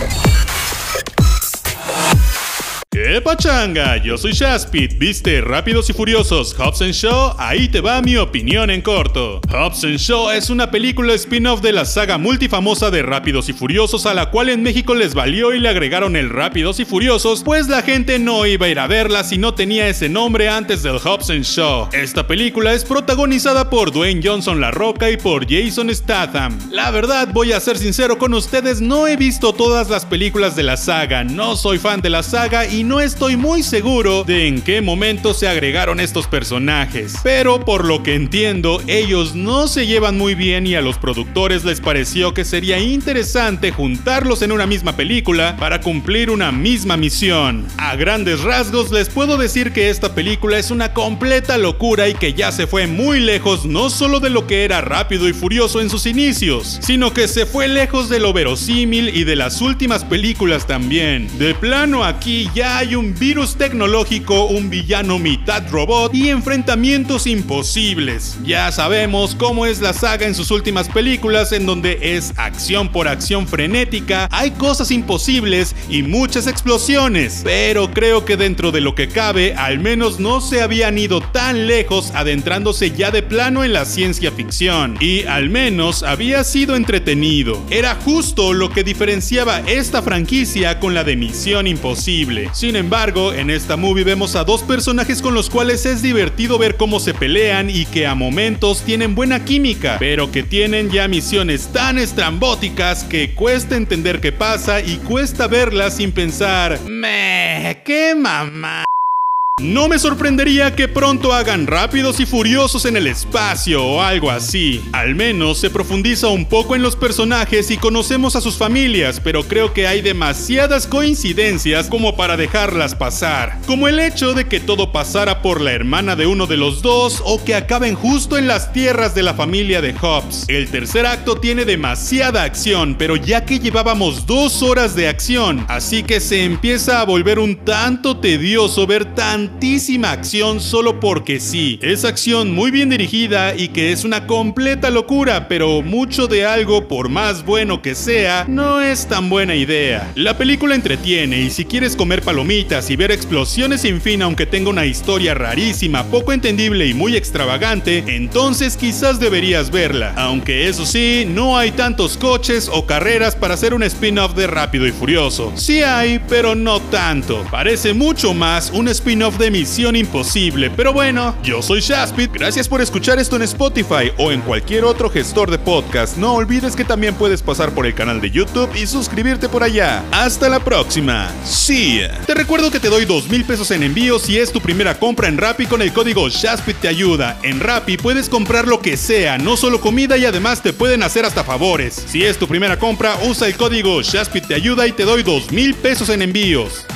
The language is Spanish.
Thank you. ¡Qué pachanga! Yo soy Shaspit, ¿viste Rápidos y Furiosos Hobbs Show? Ahí te va mi opinión en corto. Hobbs Show es una película spin-off de la saga multifamosa de Rápidos y Furiosos a la cual en México les valió y le agregaron el Rápidos y Furiosos, pues la gente no iba a ir a verla si no tenía ese nombre antes del Hobbs Show. Esta película es protagonizada por Dwayne Johnson La Roca y por Jason Statham. La verdad, voy a ser sincero con ustedes, no he visto todas las películas de la saga, no soy fan de la saga y no estoy muy seguro de en qué momento se agregaron estos personajes. Pero por lo que entiendo, ellos no se llevan muy bien y a los productores les pareció que sería interesante juntarlos en una misma película para cumplir una misma misión. A grandes rasgos les puedo decir que esta película es una completa locura y que ya se fue muy lejos no solo de lo que era rápido y furioso en sus inicios, sino que se fue lejos de lo verosímil y de las últimas películas también. De plano aquí ya hay un virus tecnológico, un villano mitad robot y enfrentamientos imposibles. Ya sabemos cómo es la saga en sus últimas películas en donde es acción por acción frenética, hay cosas imposibles y muchas explosiones. Pero creo que dentro de lo que cabe, al menos no se habían ido tan lejos adentrándose ya de plano en la ciencia ficción. Y al menos había sido entretenido. Era justo lo que diferenciaba esta franquicia con la de Misión Imposible. Sin embargo, en esta movie vemos a dos personajes con los cuales es divertido ver cómo se pelean y que a momentos tienen buena química, pero que tienen ya misiones tan estrambóticas que cuesta entender qué pasa y cuesta verlas sin pensar, meh, qué mamá. No me sorprendería que pronto hagan rápidos y furiosos en el espacio o algo así. Al menos se profundiza un poco en los personajes y conocemos a sus familias, pero creo que hay demasiadas coincidencias como para dejarlas pasar. Como el hecho de que todo pasara por la hermana de uno de los dos o que acaben justo en las tierras de la familia de Hobbs. El tercer acto tiene demasiada acción, pero ya que llevábamos dos horas de acción, así que se empieza a volver un tanto tedioso ver tan acción solo porque sí. Es acción muy bien dirigida y que es una completa locura, pero mucho de algo, por más bueno que sea, no es tan buena idea. La película entretiene y si quieres comer palomitas y ver explosiones sin fin aunque tenga una historia rarísima, poco entendible y muy extravagante, entonces quizás deberías verla. Aunque eso sí, no hay tantos coches o carreras para hacer un spin-off de Rápido y Furioso. Sí hay, pero no tanto. Parece mucho más un spin-off de Misión Imposible. Pero bueno, yo soy Shaspit. Gracias por escuchar esto en Spotify o en cualquier otro gestor de podcast. No olvides que también puedes pasar por el canal de YouTube y suscribirte por allá. Hasta la próxima. Sí. Te recuerdo que te doy dos mil pesos en envío si es tu primera compra en Rappi con el código Shaspit te ayuda. En Rappi puedes comprar lo que sea, no solo comida y además te pueden hacer hasta favores. Si es tu primera compra, usa el código Shaspit te ayuda y te doy dos mil pesos en envíos.